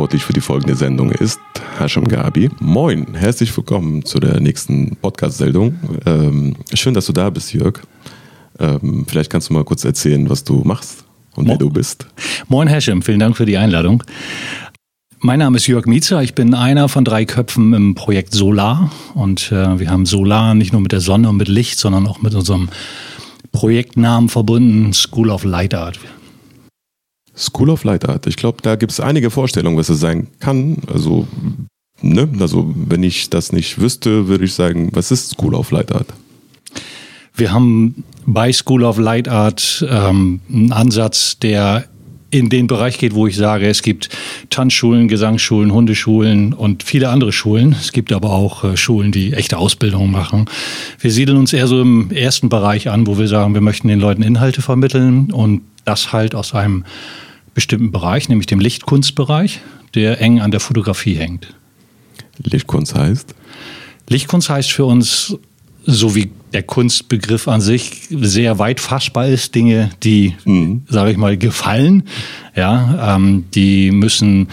verantwortlich für die folgende Sendung ist Hashem Gabi. Moin, herzlich willkommen zu der nächsten Podcast-Sendung. Ähm, schön, dass du da bist, Jörg. Ähm, vielleicht kannst du mal kurz erzählen, was du machst und Mo wer du bist. Moin, Hashem, vielen Dank für die Einladung. Mein Name ist Jörg Mietzer. Ich bin einer von drei Köpfen im Projekt Solar. Und äh, wir haben Solar nicht nur mit der Sonne und mit Licht, sondern auch mit unserem Projektnamen verbunden, School of Light Art. School of Light Art. Ich glaube, da gibt es einige Vorstellungen, was es sein kann. Also, ne? also, wenn ich das nicht wüsste, würde ich sagen, was ist School of Light Art? Wir haben bei School of Light Art ähm, einen Ansatz, der in den Bereich geht, wo ich sage, es gibt Tanzschulen, Gesangsschulen, Hundeschulen und viele andere Schulen. Es gibt aber auch äh, Schulen, die echte Ausbildung machen. Wir siedeln uns eher so im ersten Bereich an, wo wir sagen, wir möchten den Leuten Inhalte vermitteln und das halt aus einem bestimmten Bereich, nämlich dem Lichtkunstbereich, der eng an der Fotografie hängt. Lichtkunst heißt? Lichtkunst heißt für uns, so wie der Kunstbegriff an sich sehr weit fassbar ist, Dinge, die, mhm. sage ich mal, gefallen, ja, ähm, die müssen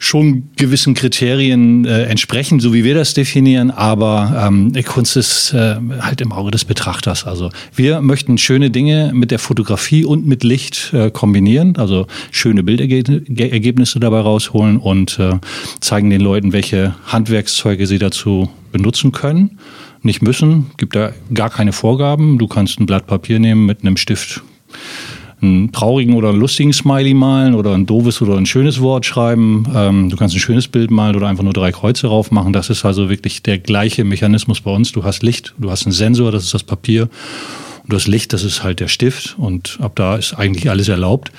schon gewissen Kriterien äh, entsprechen, so wie wir das definieren, aber ähm, Kunst ist äh, halt im Auge des Betrachters. Also wir möchten schöne Dinge mit der Fotografie und mit Licht äh, kombinieren, also schöne Bildergebnisse dabei rausholen und äh, zeigen den Leuten, welche Handwerkszeuge sie dazu benutzen können. Nicht müssen, gibt da gar keine Vorgaben. Du kannst ein Blatt Papier nehmen mit einem Stift einen traurigen oder einen lustigen Smiley malen oder ein doofes oder ein schönes Wort schreiben. Ähm, du kannst ein schönes Bild malen oder einfach nur drei Kreuze drauf machen. Das ist also wirklich der gleiche Mechanismus bei uns. Du hast Licht, du hast einen Sensor, das ist das Papier. Und du hast Licht, das ist halt der Stift. Und ab da ist eigentlich alles erlaubt.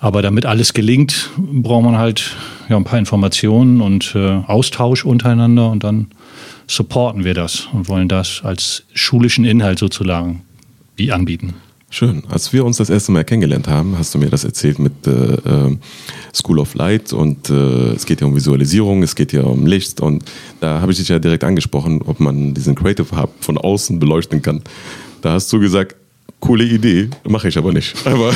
Aber damit alles gelingt, braucht man halt ja, ein paar Informationen und äh, Austausch untereinander und dann supporten wir das und wollen das als schulischen Inhalt sozusagen anbieten. Schön. Als wir uns das erste Mal kennengelernt haben, hast du mir das erzählt mit äh, ähm, School of Light und äh, es geht ja um Visualisierung, es geht ja um Licht und da habe ich dich ja direkt angesprochen, ob man diesen Creative Hub von außen beleuchten kann. Da hast du gesagt, coole Idee, mache ich aber nicht. Aber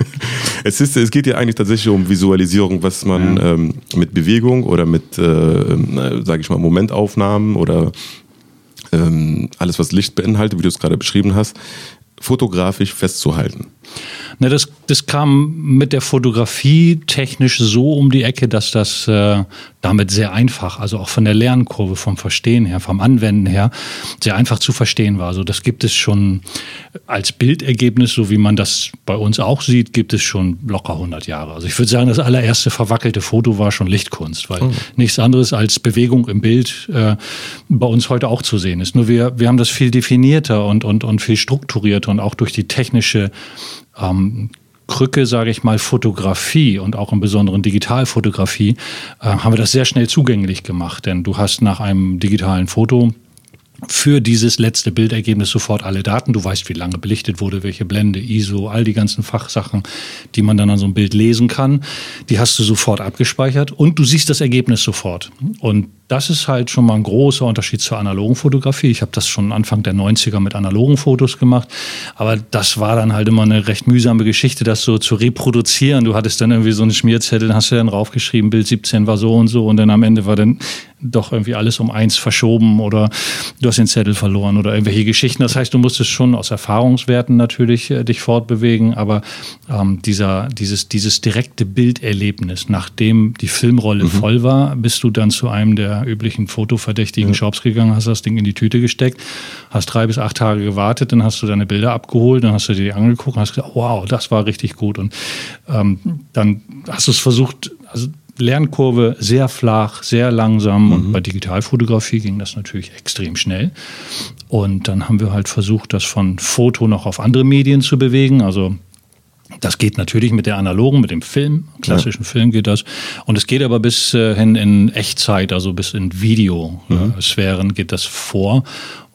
es, ist, es geht ja eigentlich tatsächlich um Visualisierung, was man ja. ähm, mit Bewegung oder mit, äh, sage ich mal, Momentaufnahmen oder ähm, alles, was Licht beinhaltet, wie du es gerade beschrieben hast, fotografisch festzuhalten. Ne, das, das kam mit der Fotografie technisch so um die Ecke, dass das äh, damit sehr einfach, also auch von der Lernkurve, vom Verstehen her, vom Anwenden her, sehr einfach zu verstehen war. Also das gibt es schon als Bildergebnis, so wie man das bei uns auch sieht, gibt es schon locker 100 Jahre. Also ich würde sagen, das allererste verwackelte Foto war schon Lichtkunst, weil oh. nichts anderes als Bewegung im Bild äh, bei uns heute auch zu sehen ist. Nur wir, wir haben das viel definierter und, und, und viel strukturierter und auch durch die technische ähm, Krücke, sage ich mal, Fotografie und auch im Besonderen Digitalfotografie, äh, haben wir das sehr schnell zugänglich gemacht. Denn du hast nach einem digitalen Foto für dieses letzte Bildergebnis sofort alle Daten. Du weißt, wie lange belichtet wurde, welche Blende, ISO, all die ganzen Fachsachen, die man dann an so einem Bild lesen kann. Die hast du sofort abgespeichert und du siehst das Ergebnis sofort. Und das ist halt schon mal ein großer Unterschied zur analogen Fotografie. Ich habe das schon Anfang der 90er mit analogen Fotos gemacht, aber das war dann halt immer eine recht mühsame Geschichte, das so zu reproduzieren. Du hattest dann irgendwie so einen Schmierzettel, dann hast du dann draufgeschrieben, Bild 17 war so und so und dann am Ende war dann doch irgendwie alles um eins verschoben oder du hast den Zettel verloren oder irgendwelche Geschichten. Das heißt, du musstest schon aus Erfahrungswerten natürlich äh, dich fortbewegen, aber ähm, dieser, dieses, dieses direkte Bilderlebnis, nachdem die Filmrolle mhm. voll war, bist du dann zu einem der üblichen fotoverdächtigen ja. Shops gegangen, hast das Ding in die Tüte gesteckt, hast drei bis acht Tage gewartet, dann hast du deine Bilder abgeholt, dann hast du dir die angeguckt und hast gesagt, wow, das war richtig gut. Und ähm, dann hast du es versucht, also Lernkurve sehr flach, sehr langsam. Mhm. Und bei Digitalfotografie ging das natürlich extrem schnell. Und dann haben wir halt versucht, das von Foto noch auf andere Medien zu bewegen. Also das geht natürlich mit der analogen, mit dem Film, klassischen ja. Film geht das. Und es geht aber bis äh, hin in Echtzeit, also bis in Videosphären mhm. geht das vor.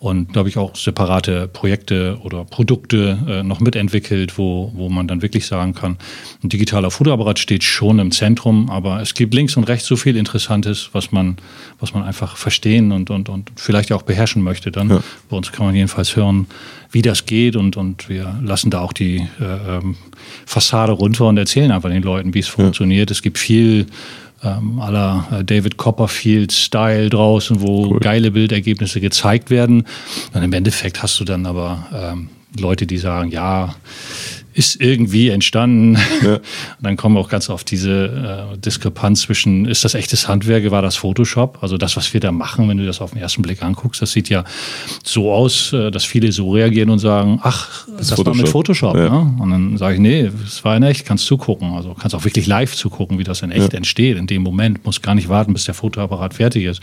Und da habe ich auch separate Projekte oder Produkte äh, noch mitentwickelt, wo, wo man dann wirklich sagen kann, ein digitaler Fotoapparat steht schon im Zentrum, aber es gibt links und rechts so viel Interessantes, was man, was man einfach verstehen und, und, und vielleicht auch beherrschen möchte. Dann ja. bei uns kann man jedenfalls hören, wie das geht und, und wir lassen da auch die äh, ähm, Fassade runter und erzählen einfach den Leuten, wie es ja. funktioniert. Es gibt viel ähm, aller äh, David Copperfield-Style draußen, wo cool. geile Bildergebnisse gezeigt werden. Und im Endeffekt hast du dann aber ähm, Leute, die sagen, ja, ist irgendwie entstanden. Ja. Und dann kommen wir auch ganz auf diese äh, Diskrepanz zwischen, ist das echtes Handwerk, war das Photoshop? Also das, was wir da machen, wenn du das auf den ersten Blick anguckst, das sieht ja so aus, äh, dass viele so reagieren und sagen, ach, das, das war mit Photoshop. Ja. Ne? Und dann sage ich, nee, es war in echt, kannst zugucken. Also kannst auch wirklich live zugucken, wie das in echt ja. entsteht. In dem Moment, musst gar nicht warten, bis der Fotoapparat fertig ist.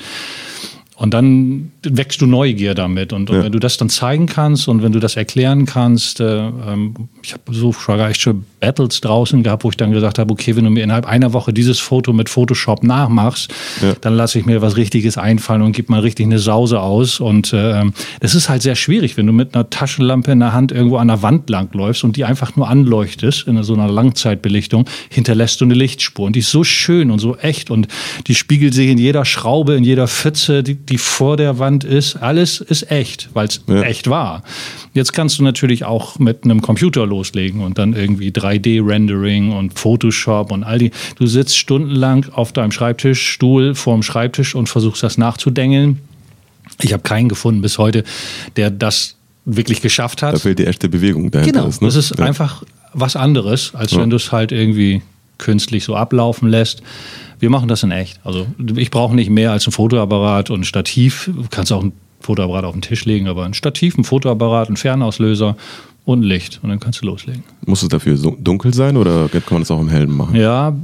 Und dann wächst du Neugier damit. Und, und ja. wenn du das dann zeigen kannst und wenn du das erklären kannst, äh, ähm, ich habe so sogar echt schon Battles draußen gehabt, wo ich dann gesagt habe, okay, wenn du mir innerhalb einer Woche dieses Foto mit Photoshop nachmachst, ja. dann lasse ich mir was Richtiges einfallen und gib mal richtig eine Sause aus. Und äh, das ist halt sehr schwierig, wenn du mit einer Taschenlampe in der Hand irgendwo an der Wand langläufst und die einfach nur anleuchtest in so einer Langzeitbelichtung, hinterlässt du eine Lichtspur. Und die ist so schön und so echt und die spiegelt sich in jeder Schraube, in jeder Pfütze, die, die vor der Wand ist. Alles ist echt, weil es ja. echt war. Jetzt kannst du natürlich auch mit einem Computer loslegen und dann irgendwie 3D-Rendering und Photoshop und all die. Du sitzt stundenlang auf deinem Schreibtischstuhl vorm Schreibtisch und versuchst das nachzudengeln. Ich habe keinen gefunden bis heute, der das wirklich geschafft hat. Da fehlt die echte Bewegung dahinter. Genau, ist, ne? das ist ja. einfach was anderes, als ja. wenn du es halt irgendwie künstlich so ablaufen lässt. Wir machen das in echt. Also ich brauche nicht mehr als ein Fotoapparat und ein Stativ. Du kannst auch ein Fotoapparat auf den Tisch legen, aber ein Stativ, ein Fotoapparat, ein Fernauslöser und Licht und dann kannst du loslegen. Muss es dafür so dunkel sein oder kann man das auch im Hellen machen? Ja,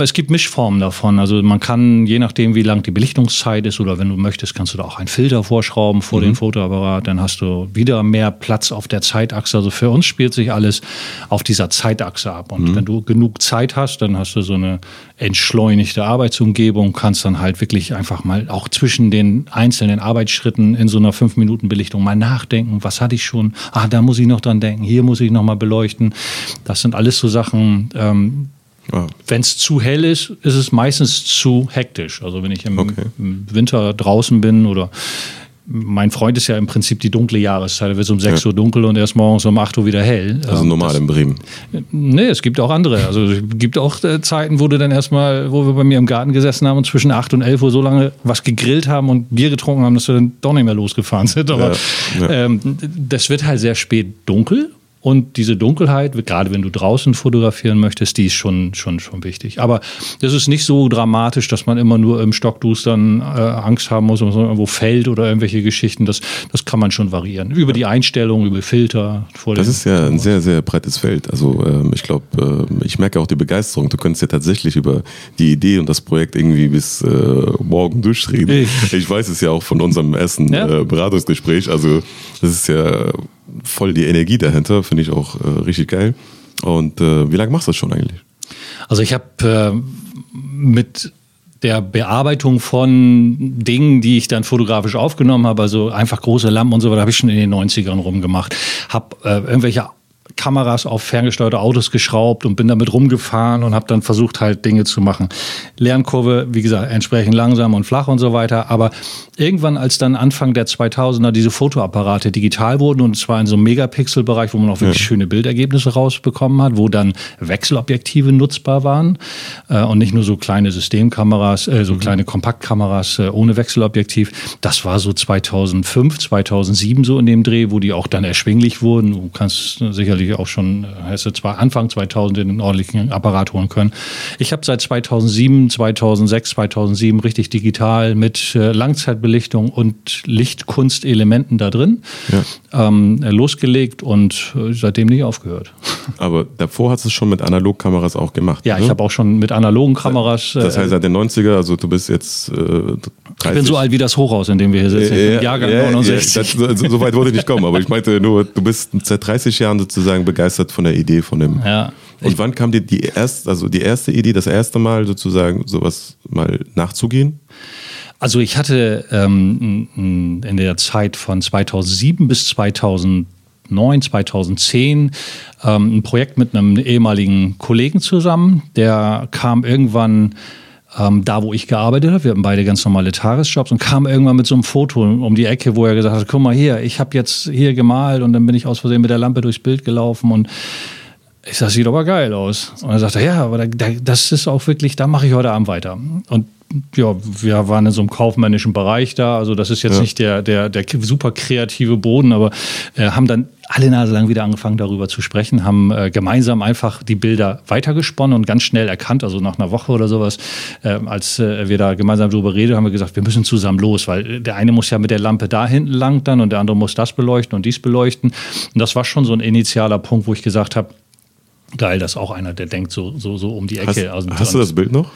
es gibt Mischformen davon. Also man kann, je nachdem wie lang die Belichtungszeit ist oder wenn du möchtest, kannst du da auch einen Filter vorschrauben vor mhm. den Fotoapparat. Dann hast du wieder mehr Platz auf der Zeitachse. Also für uns spielt sich alles auf dieser Zeitachse ab. Und mhm. wenn du genug Zeit hast, dann hast du so eine entschleunigte Arbeitsumgebung, kannst dann halt wirklich einfach mal auch zwischen den einzelnen Arbeitsschritten in so einer 5-Minuten-Belichtung mal nachdenken. Was hatte ich schon? Ah, da muss ich noch dran denken, hier muss ich nochmal beleuchten. Das sind alles so Sachen, ähm, Wow. Wenn es zu hell ist, ist es meistens zu hektisch. Also wenn ich im, okay. im, Winter draußen bin oder mein Freund ist ja im Prinzip die dunkle Jahreszeit. Da wird es um 6 ja. Uhr dunkel und erst morgens um 8 Uhr wieder hell. Also ähm, normal das, in Bremen. Nee, es gibt auch andere. Also es gibt auch äh, Zeiten, wo du dann erstmal, wo wir bei mir im Garten gesessen haben und zwischen 8 und 11 Uhr so lange was gegrillt haben und Bier getrunken haben, dass wir dann doch nicht mehr losgefahren sind. Aber ja. Ja. Ähm, das wird halt sehr spät dunkel und diese Dunkelheit, gerade wenn du draußen fotografieren möchtest, die ist schon, schon, schon wichtig. Aber das ist nicht so dramatisch, dass man immer nur im Stockdustern äh, Angst haben muss, dass man irgendwo fällt oder irgendwelche Geschichten. Das, das kann man schon variieren. Über die Einstellung, über Filter. Vor das ist ja ein sehr, sehr breites Feld. Also ähm, ich glaube, äh, ich merke auch die Begeisterung. Du könntest ja tatsächlich über die Idee und das Projekt irgendwie bis äh, morgen durchreden. Ich. ich weiß es ja auch von unserem ersten ja. Äh, Beratungsgespräch. Also das ist ja voll die Energie dahinter, finde ich auch äh, richtig geil. Und äh, wie lange machst du das schon eigentlich? Also ich habe äh, mit der Bearbeitung von Dingen, die ich dann fotografisch aufgenommen habe, also einfach große Lampen und so weiter, habe ich schon in den 90ern rumgemacht. Habe äh, irgendwelche Kameras auf ferngesteuerte Autos geschraubt und bin damit rumgefahren und habe dann versucht halt Dinge zu machen. Lernkurve, wie gesagt, entsprechend langsam und flach und so weiter. Aber irgendwann, als dann Anfang der 2000er diese Fotoapparate digital wurden und zwar in so einem Megapixel-Bereich, wo man auch wirklich ja. schöne Bildergebnisse rausbekommen hat, wo dann Wechselobjektive nutzbar waren äh, und nicht nur so kleine Systemkameras, äh, so mhm. kleine Kompaktkameras äh, ohne Wechselobjektiv. Das war so 2005, 2007 so in dem Dreh, wo die auch dann erschwinglich wurden. Du kannst sicherlich sicherlich auch schon, heißt es zwar Anfang 2000 in den ordentlichen Apparat holen können. Ich habe seit 2007, 2006, 2007 richtig digital mit äh, Langzeitbelichtung und Lichtkunstelementen da drin ja. ähm, losgelegt und äh, seitdem nicht aufgehört. Aber davor hast du es schon mit Analogkameras auch gemacht. Ja, ne? ich habe auch schon mit analogen Kameras. Das heißt äh, seit den 90er, also du bist jetzt äh, 30. Ich bin so alt wie das Hochhaus, in dem wir hier sitzen. Äh, Jahrgang ja, 69. Ja, das, so, so, weit wollte ich nicht kommen, aber ich meinte nur, du bist seit 30 Jahren sozusagen begeistert von der Idee von dem. Ja. Und wann kam dir die erste, also die erste Idee, das erste Mal sozusagen sowas mal nachzugehen? Also ich hatte ähm, in der Zeit von 2007 bis 2009, 2010 ähm, ein Projekt mit einem ehemaligen Kollegen zusammen. Der kam irgendwann ähm, da, wo ich gearbeitet habe. Wir hatten beide ganz normale Tagesjobs und kam irgendwann mit so einem Foto um die Ecke, wo er gesagt hat, guck mal hier, ich habe jetzt hier gemalt und dann bin ich aus Versehen mit der Lampe durchs Bild gelaufen und Ich sag, sieht aber geil aus. Und er sagte, ja, aber da, da, das ist auch wirklich, da mache ich heute Abend weiter. Und ja, wir waren in so einem kaufmännischen Bereich da. Also das ist jetzt ja. nicht der, der, der super kreative Boden, aber äh, haben dann alle Nase lang wieder angefangen, darüber zu sprechen, haben äh, gemeinsam einfach die Bilder weitergesponnen und ganz schnell erkannt, also nach einer Woche oder sowas, äh, als äh, wir da gemeinsam darüber reden, haben wir gesagt, wir müssen zusammen los, weil der eine muss ja mit der Lampe da hinten lang dann und der andere muss das beleuchten und dies beleuchten. Und das war schon so ein initialer Punkt, wo ich gesagt habe, geil, dass auch einer, der denkt so, so, so um die Ecke. Hast, hast du das Bild noch?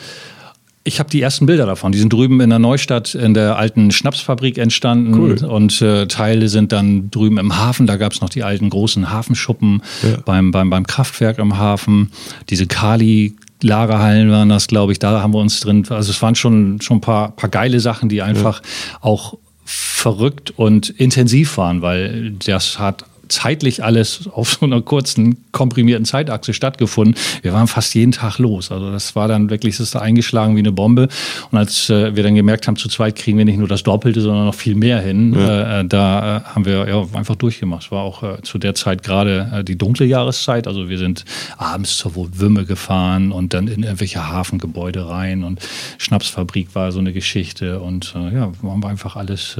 Ich habe die ersten Bilder davon. Die sind drüben in der Neustadt in der alten Schnapsfabrik entstanden. Cool. Und äh, Teile sind dann drüben im Hafen. Da gab es noch die alten großen Hafenschuppen ja. beim, beim, beim Kraftwerk im Hafen. Diese Kali. Lagerhallen waren das, glaube ich, da haben wir uns drin. Also es waren schon, schon ein paar, paar geile Sachen, die einfach ja. auch verrückt und intensiv waren, weil das hat zeitlich alles auf so einer kurzen, komprimierten Zeitachse stattgefunden. Wir waren fast jeden Tag los. Also das war dann wirklich, das ist da eingeschlagen wie eine Bombe. Und als äh, wir dann gemerkt haben, zu zweit kriegen wir nicht nur das Doppelte, sondern noch viel mehr hin, ja. äh, da äh, haben wir ja, einfach durchgemacht. Es war auch äh, zu der Zeit gerade äh, die dunkle Jahreszeit. Also wir sind abends zur Wümme gefahren und dann in irgendwelche Hafengebäude rein und Schnapsfabrik war so eine Geschichte und äh, ja, haben wir einfach alles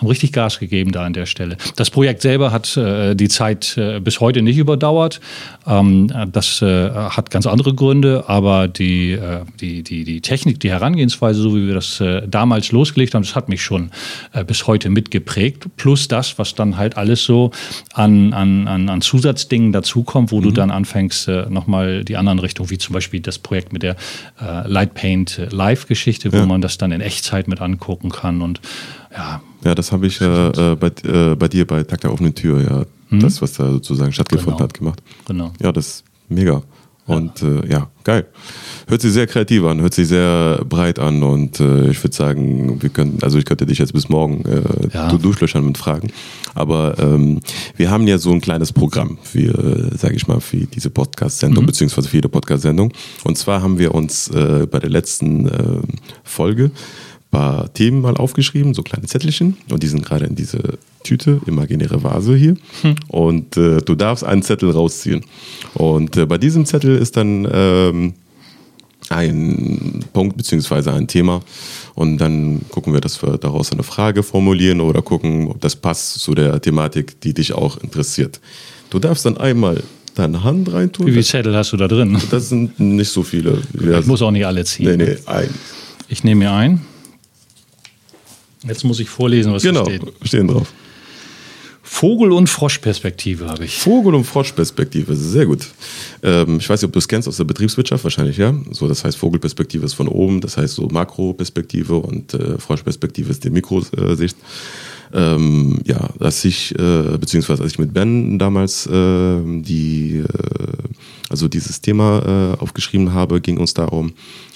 haben richtig Gas gegeben da an der Stelle. Das Projekt selber hat äh, die Zeit äh, bis heute nicht überdauert. Ähm, das äh, hat ganz andere Gründe, aber die, äh, die, die, die Technik, die Herangehensweise, so wie wir das äh, damals losgelegt haben, das hat mich schon äh, bis heute mitgeprägt. Plus das, was dann halt alles so an, an, an, Zusatzdingen dazukommt, wo mhm. du dann anfängst, äh, nochmal die anderen Richtungen, wie zum Beispiel das Projekt mit der äh, Light Paint Live-Geschichte, wo ja. man das dann in Echtzeit mit angucken kann und ja, ja, das habe ich äh, äh, bei, äh, bei dir bei Tag der offenen Tür, ja, mhm. das, was da sozusagen stattgefunden genau. hat, gemacht. Genau. Ja, das ist mega. Und ja. Äh, ja, geil. Hört sich sehr kreativ an, hört sich sehr breit an und äh, ich würde sagen, wir können, also ich könnte dich jetzt bis morgen äh, ja. durchlöchern mit Fragen. Aber ähm, wir haben ja so ein kleines Programm für, sage ich mal, für diese Podcast-Sendung, mhm. beziehungsweise für jede Podcast-Sendung. Und zwar haben wir uns äh, bei der letzten äh, Folge paar Themen mal aufgeschrieben, so kleine Zettelchen. Und die sind gerade in diese Tüte, imaginäre Vase hier. Hm. Und äh, du darfst einen Zettel rausziehen. Und äh, bei diesem Zettel ist dann ähm, ein Punkt beziehungsweise ein Thema. Und dann gucken wir, dass wir daraus eine Frage formulieren oder gucken, ob das passt zu der Thematik, die dich auch interessiert. Du darfst dann einmal deine Hand reintun. Wie viele Zettel hast du da drin? Das sind nicht so viele. Ich muss auch nicht alle ziehen. Nee, nee, ein. Ich nehme mir ein. Jetzt muss ich vorlesen, was genau, steht. Genau, stehen drauf. Vogel- und Froschperspektive habe ich. Vogel- und Froschperspektive, sehr gut. Ähm, ich weiß nicht, ob du es kennst aus der Betriebswirtschaft, wahrscheinlich ja. So, das heißt, Vogelperspektive ist von oben, das heißt so Makroperspektive und äh, Froschperspektive ist die Mikrosicht. Ähm, ja, dass ich, äh, beziehungsweise als ich mit Ben damals äh, die, also dieses Thema äh, aufgeschrieben habe, ging uns darum,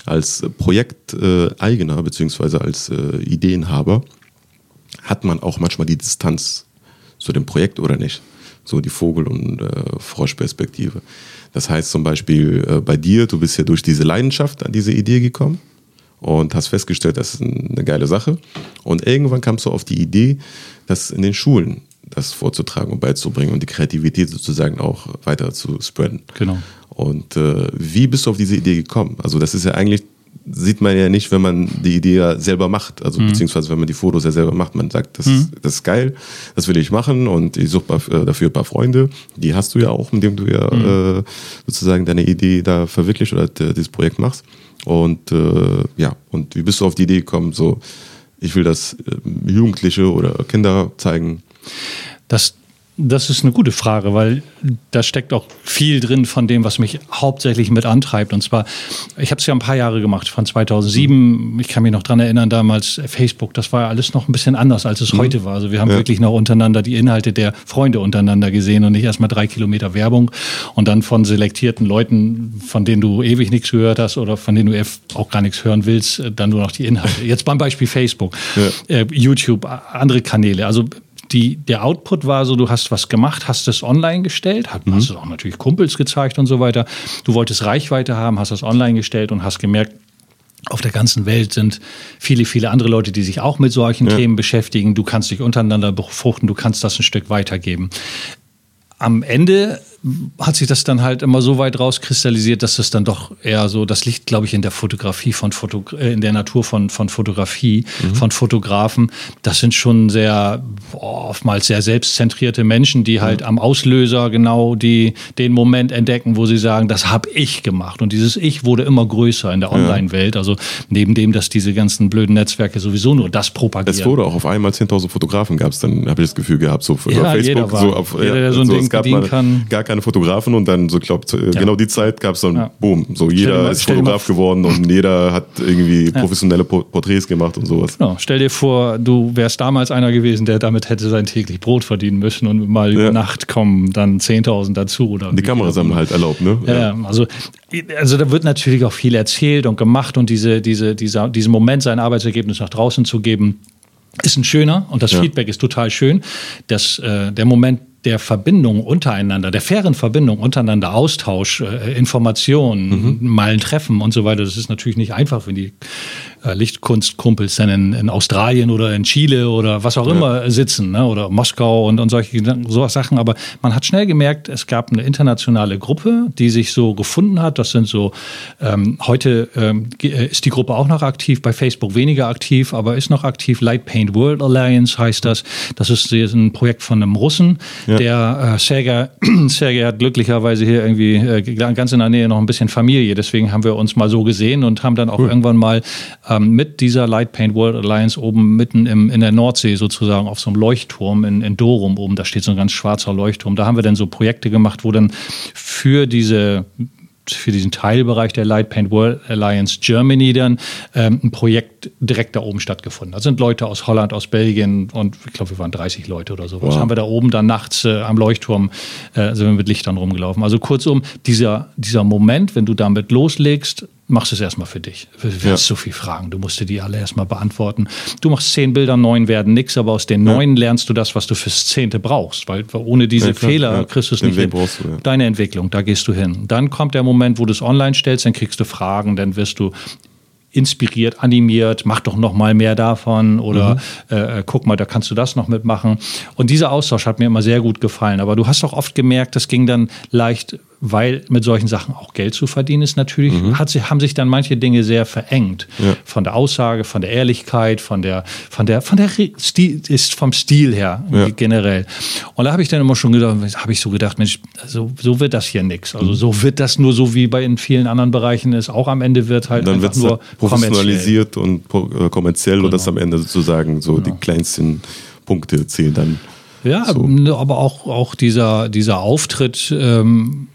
als Projekteigner beziehungsweise als äh, Ideenhaber hat man auch manchmal die Distanz zu dem Projekt oder nicht. So die Vogel- und äh, Froschperspektive. Das heißt zum Beispiel äh, bei dir, du bist ja durch diese Leidenschaft an diese Idee gekommen und hast festgestellt, das ist eine geile Sache. Und irgendwann kamst du auf die Idee, das in den Schulen das vorzutragen und beizubringen und die Kreativität sozusagen auch weiter zu spreaden. Genau. Und äh, wie bist du auf diese Idee gekommen? Also das ist ja eigentlich, sieht man ja nicht, wenn man die Idee ja selber macht, also mhm. beziehungsweise wenn man die Fotos ja selber macht. Man sagt, das, mhm. das ist geil, das will ich machen und ich suche äh, dafür ein paar Freunde. Die hast du ja auch, mit dem du ja mhm. äh, sozusagen deine Idee da verwirklicht oder dieses Projekt machst. Und äh, ja, und wie bist du auf die Idee gekommen, so ich will das äh, Jugendliche oder Kinder zeigen? Das, das ist eine gute Frage, weil da steckt auch viel drin von dem, was mich hauptsächlich mit antreibt. Und zwar, ich habe es ja ein paar Jahre gemacht, von 2007. Ich kann mich noch dran erinnern, damals Facebook, das war ja alles noch ein bisschen anders, als es mhm. heute war. Also wir haben ja. wirklich noch untereinander die Inhalte der Freunde untereinander gesehen und nicht erstmal drei Kilometer Werbung und dann von selektierten Leuten, von denen du ewig nichts gehört hast oder von denen du auch gar nichts hören willst, dann nur noch die Inhalte. Jetzt beim Beispiel Facebook, ja. äh, YouTube, andere Kanäle. Also die, der Output war so, du hast was gemacht, hast es online gestellt, hast, mhm. hast es auch natürlich Kumpels gezeigt und so weiter. Du wolltest Reichweite haben, hast das online gestellt und hast gemerkt, auf der ganzen Welt sind viele, viele andere Leute, die sich auch mit solchen ja. Themen beschäftigen. Du kannst dich untereinander befruchten, du kannst das ein Stück weitergeben. Am Ende hat sich das dann halt immer so weit rauskristallisiert, dass das dann doch eher so, das liegt, glaube ich, in der Fotografie von Foto, äh, in der Natur von, von Fotografie, mhm. von Fotografen. Das sind schon sehr, oftmals sehr selbstzentrierte Menschen, die halt mhm. am Auslöser genau die, den Moment entdecken, wo sie sagen, das habe ich gemacht. Und dieses Ich wurde immer größer in der Online-Welt. Also neben dem, dass diese ganzen blöden Netzwerke sowieso nur das propagieren. Es wurde auch auf einmal 10.000 Fotografen gab es dann, habe ich das Gefühl gehabt, so ja, Facebook, so auf, jeder, der so ein so, Ding es gab mal kann. gar keine Fotografen und dann so, glaube ja. genau die Zeit gab es dann, ja. boom, so jeder mal, ist Fotograf geworden und jeder hat irgendwie professionelle Porträts gemacht und sowas. Genau. Stell dir vor, du wärst damals einer gewesen, der damit hätte sein täglich Brot verdienen müssen und mal über Nacht kommen dann 10.000 dazu. Oder die Kameras haben halt erlaubt, ne? Ja, also, also da wird natürlich auch viel erzählt und gemacht und diese, diese, dieser, diesen Moment, sein Arbeitsergebnis nach draußen zu geben, ist ein schöner und das. Feedback ist total schön. Das, äh, der Moment der Verbindung untereinander, der fairen Verbindung untereinander, Austausch, äh, Informationen, mhm. mal ein Treffen und so weiter, das ist natürlich nicht einfach, wenn die Lichtkunstkumpels dann in, in, Australien oder in Chile oder was auch ja. immer sitzen, ne? oder Moskau und, und solche so Sachen. Aber man hat schnell gemerkt, es gab eine internationale Gruppe, die sich so gefunden hat. Das sind so, ähm, heute ähm, äh, ist die Gruppe auch noch aktiv, bei Facebook weniger aktiv, aber ist noch aktiv. Light Paint World Alliance heißt das. Das ist ein Projekt von einem Russen, ja. der äh, Sergei, Sergei hat glücklicherweise hier irgendwie äh, ganz in der Nähe noch ein bisschen Familie. Deswegen haben wir uns mal so gesehen und haben dann auch cool. irgendwann mal äh, ähm, mit dieser Light Paint World Alliance oben mitten im, in der Nordsee sozusagen auf so einem Leuchtturm in, in Dorum oben, da steht so ein ganz schwarzer Leuchtturm. Da haben wir dann so Projekte gemacht, wo dann für diese für diesen Teilbereich der Light Paint World Alliance Germany dann ähm, ein Projekt direkt da oben stattgefunden. Da sind Leute aus Holland, aus Belgien und ich glaube, wir waren 30 Leute oder so. Wow. haben wir da oben dann nachts äh, am Leuchtturm äh, sind wir mit Lichtern rumgelaufen. Also kurzum, dieser, dieser Moment, wenn du damit loslegst, machst es erstmal für dich. Du wirst ja. so viel Fragen, du musst dir die alle erstmal beantworten. Du machst zehn Bilder, neun werden nichts, aber aus den ja. neun lernst du das, was du fürs Zehnte brauchst, weil ohne diese ja, Fehler kriegst du es nicht hin. Du, Deine Entwicklung, da gehst du hin. Dann kommt der Moment, wo du es online stellst, dann kriegst du Fragen, dann wirst du inspiriert, animiert, mach doch noch mal mehr davon oder mhm. äh, guck mal, da kannst du das noch mitmachen. Und dieser Austausch hat mir immer sehr gut gefallen. Aber du hast auch oft gemerkt, das ging dann leicht weil mit solchen Sachen auch Geld zu verdienen ist natürlich, mhm. hat, haben sich dann manche Dinge sehr verengt. Ja. Von der Aussage, von der Ehrlichkeit, von der, von der, von der Stil, ist vom Stil her ja. generell. Und da habe ich dann immer schon gedacht, habe ich so gedacht, Mensch, so, so wird das hier nichts. Also so wird das nur so wie bei in vielen anderen Bereichen ist. Auch am Ende wird halt dann einfach nur professionalisiert und äh, kommerziell genau. und das am Ende sozusagen so genau. die kleinsten Punkte zählen dann. Ja, so. aber auch, auch dieser, dieser Auftritt, ähm,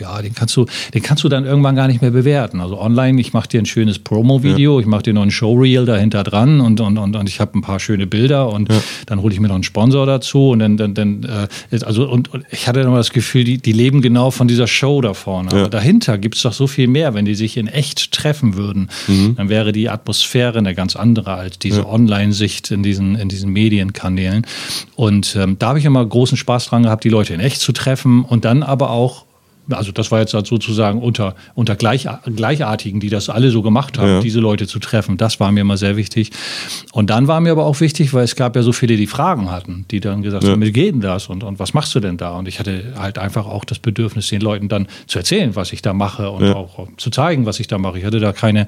ja, den kannst du, den kannst du dann irgendwann gar nicht mehr bewerten. Also online, ich mache dir ein schönes Promo-Video, ja. ich mache dir noch ein Showreel dahinter dran und, und, und, und ich habe ein paar schöne Bilder und ja. dann hole ich mir noch einen Sponsor dazu und dann, dann, dann äh, also und, und, ich hatte immer das Gefühl, die, die leben genau von dieser Show da vorne. Ja. Aber dahinter gibt es doch so viel mehr, wenn die sich in echt treffen würden, mhm. dann wäre die Atmosphäre eine ganz andere als diese Online-Sicht in diesen, in diesen Medienkanälen. Und ähm, da habe ich immer großen Spaß dran gehabt, die Leute in echt zu treffen und dann aber auch also das war jetzt halt sozusagen unter, unter Gleich, Gleichartigen, die das alle so gemacht haben, ja. diese Leute zu treffen. Das war mir immer sehr wichtig. Und dann war mir aber auch wichtig, weil es gab ja so viele, die Fragen hatten, die dann gesagt ja. haben, wie geht denn das und, und was machst du denn da? Und ich hatte halt einfach auch das Bedürfnis, den Leuten dann zu erzählen, was ich da mache und ja. auch zu zeigen, was ich da mache. Ich hatte da keine,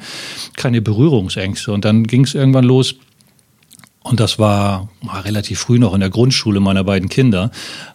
keine Berührungsängste. Und dann ging es irgendwann los, und das war relativ früh noch in der Grundschule meiner beiden Kinder,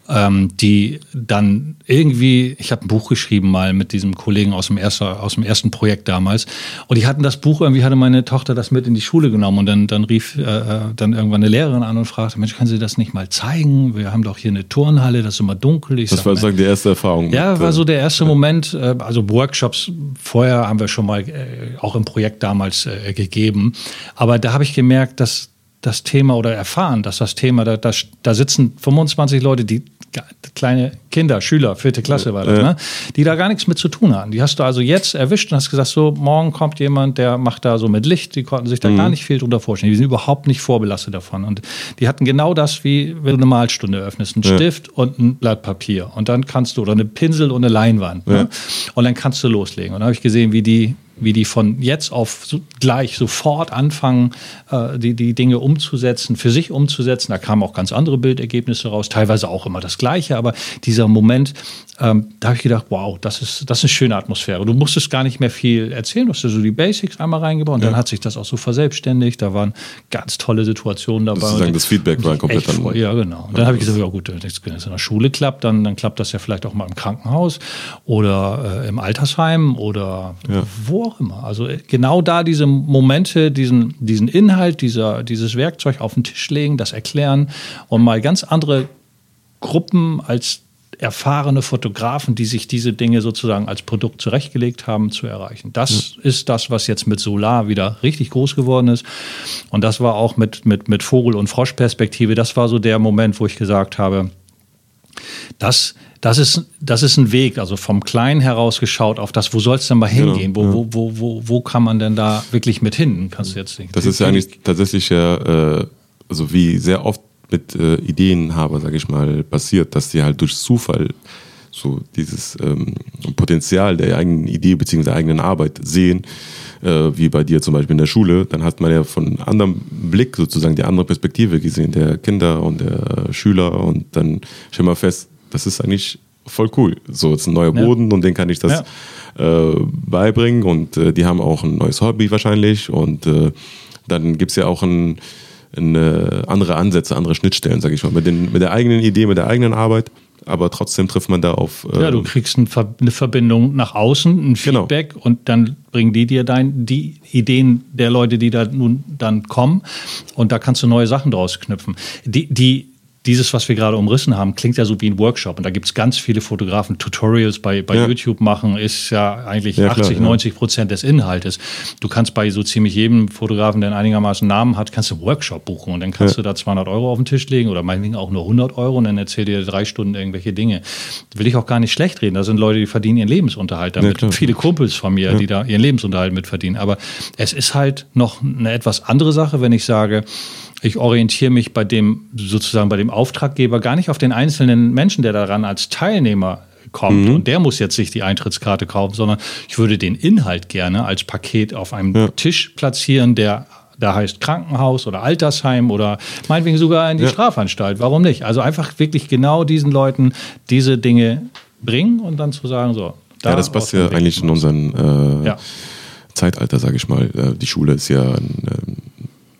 ähm, die dann irgendwie, ich habe ein Buch geschrieben mal mit diesem Kollegen aus dem, erster, aus dem ersten Projekt damals. Und die hatten das Buch, irgendwie hatte meine Tochter das mit in die Schule genommen. Und dann, dann rief äh, äh dann irgendwann eine Lehrerin an und fragte, Mensch, können Sie das nicht mal zeigen? Wir haben doch hier eine Turnhalle, das ist immer dunkel. Ich das sag, war sozusagen die erste Erfahrung. Ja, war so der erste. Moment. Äh, also Workshops vorher haben wir schon mal äh, auch im Projekt damals äh, gegeben. Aber da habe ich gemerkt, dass das Thema oder erfahren, dass das Thema, da, da, da sitzen 25 Leute, die kleine Kinder, Schüler, vierte Klasse war das, ja. ne? die da gar nichts mit zu tun hatten. Die hast du also jetzt erwischt und hast gesagt, so, morgen kommt jemand, der macht da so mit Licht, die konnten sich da mhm. gar nicht viel drunter vorstellen. Die sind überhaupt nicht vorbelastet davon. Und die hatten genau das, wie wenn du eine Malstunde öffnest, einen ja. Stift und ein Blatt Papier. Und dann kannst du, oder eine Pinsel und eine Leinwand. Ne? Und dann kannst du loslegen. Und dann habe ich gesehen, wie die wie die von jetzt auf so gleich sofort anfangen, äh, die, die Dinge umzusetzen, für sich umzusetzen. Da kamen auch ganz andere Bildergebnisse raus, teilweise auch immer das Gleiche, aber dieser Moment, ähm, da habe ich gedacht, wow, das ist, das ist eine schöne Atmosphäre. Du musstest gar nicht mehr viel erzählen, du hast ja so die Basics einmal reingebaut und ja. dann hat sich das auch so verselbstständigt. Da waren ganz tolle Situationen dabei. Sozusagen das Feedback war komplett anders. Ja, genau. Und dann habe ich gesagt, ja gut, wenn es in der Schule klappt, dann, dann klappt das ja vielleicht auch mal im Krankenhaus oder äh, im Altersheim oder ja. wo auch immer. Also äh, genau da diese Momente, diesen, diesen Inhalt, dieser, dieses Werkzeug auf den Tisch legen, das erklären und mal ganz andere Gruppen als erfahrene Fotografen, die sich diese Dinge sozusagen als Produkt zurechtgelegt haben, zu erreichen. Das ja. ist das, was jetzt mit Solar wieder richtig groß geworden ist. Und das war auch mit, mit, mit Vogel- und Froschperspektive, das war so der Moment, wo ich gesagt habe, das, das, ist, das ist ein Weg, also vom Kleinen heraus geschaut auf das, wo soll es denn mal genau, hingehen? Genau, wo, ja. wo, wo, wo, wo kann man denn da wirklich mit hin? Kannst du jetzt nicht. Das ist ja eigentlich tatsächlich ja, äh, also wie sehr oft mit äh, Ideenhaber, sage ich mal, passiert, dass die halt durch Zufall so dieses ähm, Potenzial der eigenen Idee bzw. der eigenen Arbeit sehen, äh, wie bei dir zum Beispiel in der Schule, dann hat man ja von anderem Blick sozusagen die andere Perspektive gesehen, der Kinder und der Schüler und dann stell mal fest, das ist eigentlich voll cool. So, jetzt ein neuer Boden ja. und den kann ich das ja. äh, beibringen und äh, die haben auch ein neues Hobby wahrscheinlich und äh, dann gibt es ja auch ein eine andere Ansätze, andere Schnittstellen, sage ich mal, mit, den, mit der eigenen Idee, mit der eigenen Arbeit. Aber trotzdem trifft man da auf. Ja, du ähm, kriegst ein eine Verbindung nach außen, ein genau. Feedback genau. und dann bringen die dir dein, die Ideen der Leute, die da nun dann kommen. Und da kannst du neue Sachen draus knüpfen. Die, die dieses, was wir gerade umrissen haben, klingt ja so wie ein Workshop. Und da gibt es ganz viele Fotografen, Tutorials bei, bei ja. YouTube machen, ist ja eigentlich ja, 80, klar, 90 Prozent des Inhaltes. Du kannst bei so ziemlich jedem Fotografen, der einen einigermaßen Namen hat, kannst du einen Workshop buchen und dann kannst du da 200 Euro auf den Tisch legen oder meinetwegen auch nur 100 Euro und dann erzählt dir drei Stunden irgendwelche Dinge. Will ich auch gar nicht schlecht reden. Da sind Leute, die verdienen ihren Lebensunterhalt damit. Viele Kumpels von mir, die da ihren Lebensunterhalt mit verdienen. Aber es ist halt noch eine etwas andere Sache, wenn ich sage, ich orientiere mich bei dem sozusagen bei dem Auftraggeber gar nicht auf den einzelnen Menschen, der daran als Teilnehmer kommt mhm. und der muss jetzt sich die Eintrittskarte kaufen, sondern ich würde den Inhalt gerne als Paket auf einem ja. Tisch platzieren, der da heißt Krankenhaus oder Altersheim oder meinetwegen sogar in die ja. Strafanstalt. Warum nicht? Also einfach wirklich genau diesen Leuten diese Dinge bringen und dann zu sagen, so. Da ja, das passt ja eigentlich in unseren äh, ja. Zeitalter, sage ich mal. Äh, die Schule ist ja ein, ähm,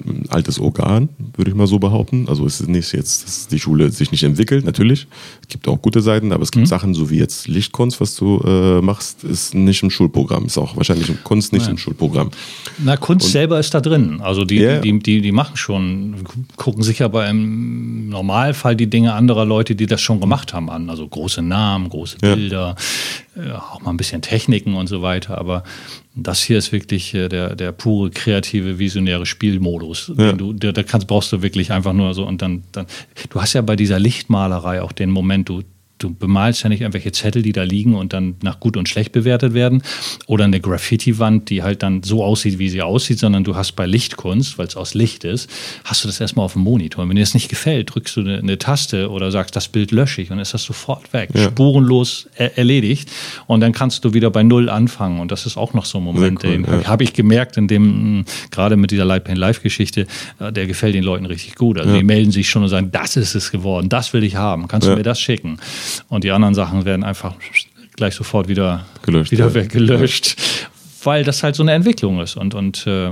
ein altes Organ, würde ich mal so behaupten. Also es ist nicht jetzt, dass die Schule sich nicht entwickelt, natürlich. Es gibt auch gute Seiten, aber es gibt mhm. Sachen, so wie jetzt Lichtkunst, was du äh, machst, ist nicht im Schulprogramm. Ist auch wahrscheinlich in Kunst nicht Nein. im Schulprogramm. Na, Kunst Und, selber ist da drin. Also die, yeah. die, die, die machen schon, gucken sich aber im Normalfall die Dinge anderer Leute, die das schon gemacht haben, an. Also große Namen, große Bilder, ja. Auch mal ein bisschen Techniken und so weiter. Aber das hier ist wirklich äh, der, der pure kreative, visionäre Spielmodus. Ja. Du, da, da kannst, brauchst du wirklich einfach nur so und dann, dann. Du hast ja bei dieser Lichtmalerei auch den Moment, du, du bemalst ja nicht irgendwelche Zettel, die da liegen und dann nach gut und schlecht bewertet werden. Oder eine Graffiti-Wand, die halt dann so aussieht, wie sie aussieht, sondern du hast bei Lichtkunst, weil es aus Licht ist, hast du das erstmal auf dem Monitor. Und wenn dir das nicht gefällt, drückst du eine, eine, Taste oder sagst, das Bild lösche ich und ist das sofort weg. Ja. Spurenlos er erledigt. Und dann kannst du wieder bei Null anfangen. Und das ist auch noch so ein Moment, cool, den ja. habe ich gemerkt, in dem, gerade mit dieser Lightpaint Live-Geschichte, äh, der gefällt den Leuten richtig gut. Also ja. die melden sich schon und sagen, das ist es geworden, das will ich haben. Kannst du mir das schicken? Und die anderen Sachen werden einfach gleich sofort wieder gelöscht, wieder ja. gelöscht weil das halt so eine Entwicklung ist. Und, und äh,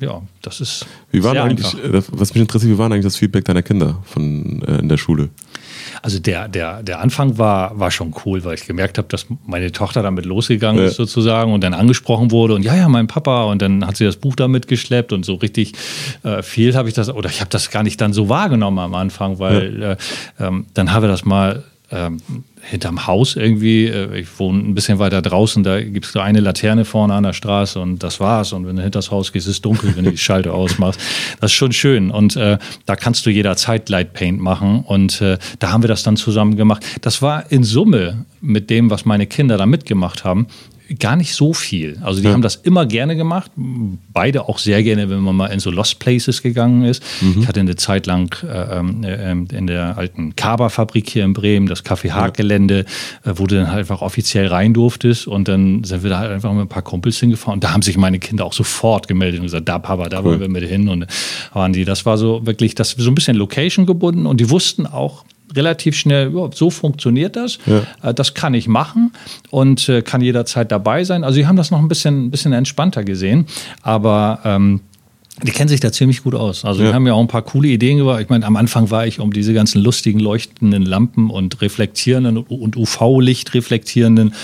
ja, das ist. Wie war eigentlich, einfach. was mich interessiert, wie war eigentlich das Feedback deiner Kinder von, äh, in der Schule? Also der, der, der Anfang war, war schon cool, weil ich gemerkt habe, dass meine Tochter damit losgegangen ja. ist sozusagen und dann angesprochen wurde und ja, ja, mein Papa und dann hat sie das Buch damit geschleppt und so richtig äh, viel habe ich das, oder ich habe das gar nicht dann so wahrgenommen am Anfang, weil ja. äh, ähm, dann habe ich das mal ähm, hinterm Haus irgendwie, äh, ich wohne ein bisschen weiter draußen, da gibt es so eine Laterne vorne an der Straße und das war's. Und wenn du hinter das Haus gehst, ist es dunkel, wenn du die Schalte ausmachst. Das ist schon schön. Und äh, da kannst du jederzeit Light Paint machen. Und äh, da haben wir das dann zusammen gemacht. Das war in Summe mit dem, was meine Kinder da mitgemacht haben, gar nicht so viel. Also die Ja. haben das immer gerne gemacht. Beide auch sehr gerne, wenn man mal in so Lost Places gegangen ist. Ich hatte eine Zeit lang äh, ähm, äh, in der alten Kaba-Fabrik hier in Bremen, das Café Haag-Gelände, äh, wo du dann halt einfach offiziell rein durftest. Und dann sind wir da halt einfach mit ein paar Kumpels hingefahren. Und da haben sich meine Kinder auch sofort gemeldet und gesagt, da Papa, da wollen wir mit hin. Und waren die, das war so wirklich, das so ein bisschen Location gebunden. Und die wussten auch, relativ schnell, ja, so funktioniert das. Äh, Das kann ich machen und äh, kann jederzeit dabei sein. Also, sie haben das noch ein bisschen, ein bisschen entspannter gesehen. Aber ähm, die kennen sich da ziemlich gut aus. Also, die Ja. haben ja auch ein paar coole Ideen gebracht. Ich meine, am Anfang war ich um diese ganzen lustigen, leuchtenden Lampen und reflektierenden und UV-Licht reflektierenden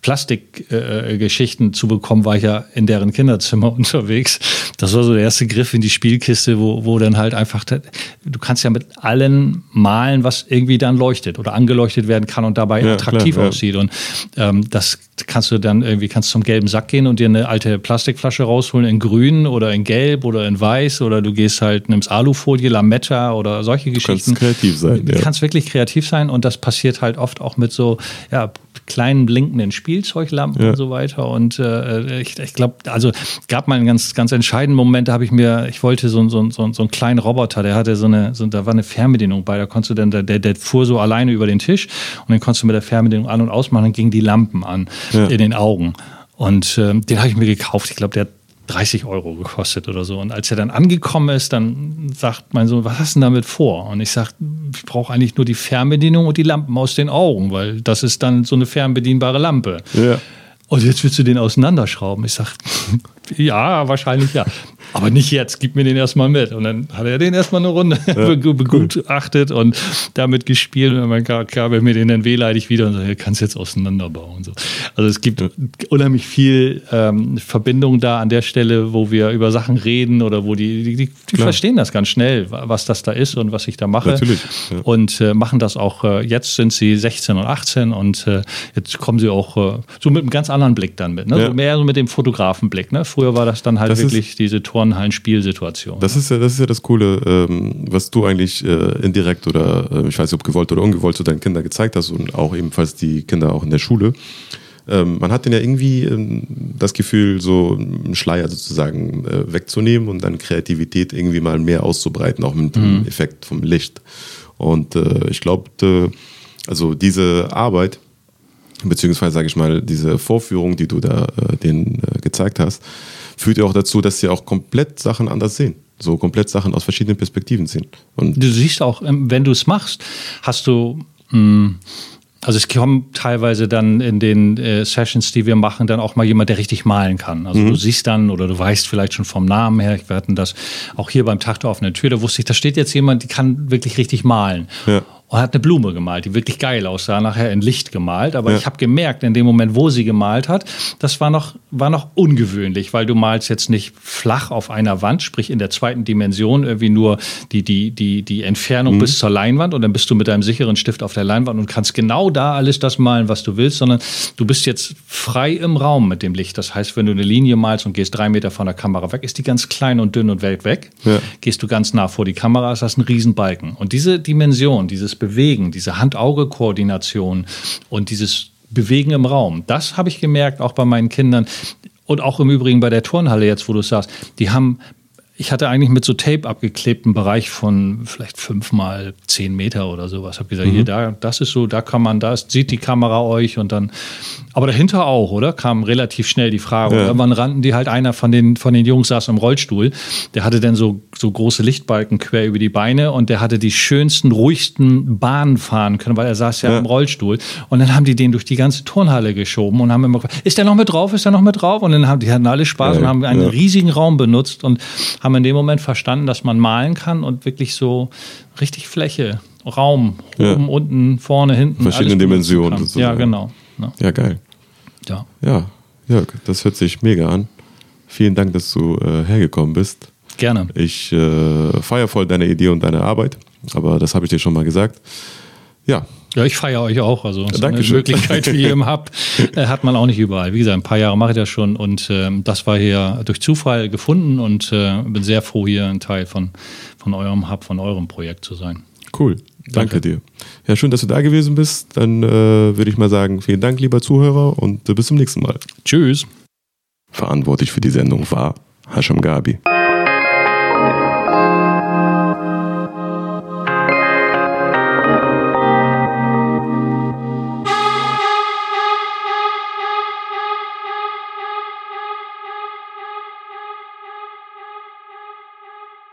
Plastikgeschichten zu bekommen, war ich ja in deren Kinderzimmer unterwegs. Das war so der erste Griff in die Spielkiste, wo, wo dann halt einfach, du kannst ja mit allen malen, was irgendwie dann leuchtet oder angeleuchtet werden kann und dabei Ja, attraktiv klar, ja. aussieht. Und ähm, das kannst du dann irgendwie, kannst zum gelben Sack gehen und dir eine alte Plastikflasche rausholen in grün oder in gelb oder in weiß oder du gehst halt, nimmst Alufolie, Lametta oder solche Du Geschichten. kannst kreativ sein. Du Ja. kannst wirklich kreativ sein und das passiert halt oft auch mit so ja, kleinen blinkenden Spielzeuglampen Ja. und so weiter. Und äh, ich, ich glaube, also gab mal einen ganz, ganz entscheidenden Moment, da habe ich mir, ich wollte so, so, so, so einen kleinen Roboter, der hatte so eine, so, da war eine Fernbedienung bei, da konntest du dann, der, der fuhr so alleine über den Tisch und dann konntest du mit der Fernbedienung an- und ausmachen, dann gingen die Lampen an Ja. in den Augen. Und ähm, den habe ich mir gekauft. Ich glaube, der hat 30 Euro gekostet oder so. Und als er dann angekommen ist, dann sagt mein Sohn, was hast du denn damit vor? Und ich sage, ich brauche eigentlich nur die Fernbedienung und die Lampen aus den Augen, weil das ist dann so eine fernbedienbare Lampe. Ja. Und jetzt willst du den auseinanderschrauben. Ich sage, ja, wahrscheinlich ja. Aber nicht jetzt, gib mir den erstmal mit. Und dann hat er den erstmal eine Runde beg- begutachtet und damit gespielt. Und dann gab er mir den dann wehleidig wieder und sagt, er kann es jetzt auseinanderbauen. Und so. Also es gibt unheimlich viel ähm, Verbindung da an der Stelle, wo wir über Sachen reden oder wo die, die, die, die verstehen das ganz schnell, was das da ist und was ich da mache. Natürlich, ja. Und äh, machen das auch, äh, jetzt sind sie 16 und 18 und äh, jetzt kommen sie auch äh, so mit einem ganz anderen Blick dann mit. Ne? Ja. So mehr so mit dem Fotografenblick. Ne? Früher war das dann halt Das wirklich diese Turnhallen-Spielsituation. Das ist ja, das ist ja das Coole, ähm, was du eigentlich äh, indirekt oder äh, ich weiß nicht, ob gewollt oder ungewollt zu deinen Kindern gezeigt hast und auch ebenfalls die Kinder auch in der Schule. Ähm, man hat denen ja irgendwie ähm, das Gefühl, so einen Schleier sozusagen äh, wegzunehmen und dann Kreativität irgendwie mal mehr auszubreiten, auch mit dem Effekt vom Licht. Und äh, ich glaube, also diese Arbeit, beziehungsweise sage ich mal, diese Vorführung, die du da äh, denen äh, gezeigt hast, führt ja auch dazu, dass sie auch komplett Sachen anders sehen. So komplett Sachen aus verschiedenen Perspektiven sehen. Und Du siehst auch, ähm, wenn du es machst, hast du. mh, also es kommt teilweise dann in den äh, Sessions, die wir machen, dann auch mal jemand, der richtig malen kann. Also du siehst dann oder du weißt vielleicht schon vom Namen her, wir hatten das auch hier beim Tag der offenen Tür, da wusste ich, da steht jetzt jemand, die kann wirklich richtig malen. Ja. Und hat eine Blume gemalt, die wirklich geil aussah, nachher in Licht gemalt. Aber Ja. ich habe gemerkt, in dem Moment, wo sie gemalt hat, das war noch, war noch ungewöhnlich, weil du malst jetzt nicht flach auf einer Wand, sprich in der zweiten Dimension irgendwie nur die, die, die, die Entfernung Mhm. bis zur Leinwand und dann bist du mit deinem sicheren Stift auf der Leinwand und kannst genau da alles das malen, was du willst, sondern du bist jetzt frei im Raum mit dem Licht. Das heißt, wenn du eine Linie malst und gehst drei Meter von der Kamera weg, ist die ganz klein und dünn und weit weg. Ja. Gehst du ganz nah vor die Kamera, ist das ein Riesenbalken. Und diese Dimension, dieses Bewegen, diese Hand-Auge-Koordination und dieses Bewegen im Raum, das habe ich gemerkt, auch bei meinen Kindern und auch im Übrigen bei der Turnhalle jetzt, wo du sagst, die haben ich hatte eigentlich mit so Tape abgeklebten Bereich von vielleicht fünf mal zehn Meter oder sowas. Hab gesagt, hier, da, das ist so, da kann man, da sieht die Kamera euch und dann, aber dahinter auch, oder? Kam relativ schnell die Frage. Ja. Und irgendwann rannten die halt einer von den, von den Jungs saß im Rollstuhl. Der hatte dann so, so große Lichtbalken quer über die Beine und der hatte die schönsten, ruhigsten Bahnen fahren können, weil er saß ja, Ja. im Rollstuhl. Und dann haben die den durch die ganze Turnhalle geschoben und haben immer gefragt, ist der noch mit drauf? Ist der noch mit drauf? Und dann haben die hatten alle Spaß Ja, und haben einen riesigen Raum benutzt und haben in dem Moment verstanden, dass man malen kann und wirklich so richtig Fläche, Raum, Ja. oben, unten, vorne, hinten. Verschiedene Dimensionen. Ja, genau. Ja. ja, geil. Ja. Ja, Jörg, das hört sich mega an. Vielen Dank, dass du äh, hergekommen bist. Gerne. Ich äh, feiere voll deine Idee und deine Arbeit, aber das habe ich dir schon mal gesagt. Ja, Ja, ich feiere euch auch. Also so eine. Möglichkeit, wie ihr eben habt, äh, hat man auch nicht überall. Wie gesagt, ein paar Jahre mache ich das schon und ähm, das war hier durch Zufall gefunden und äh, bin sehr froh, hier ein Teil von, von eurem Hub, von eurem Projekt zu sein. cool. Danke, dir. Ja, schön, dass du da gewesen bist. Dann äh, würde ich mal sagen, vielen Dank, lieber Zuhörer, und äh, bis zum nächsten Mal. Tschüss. Verantwortlich für die Sendung war Hasham Gabi.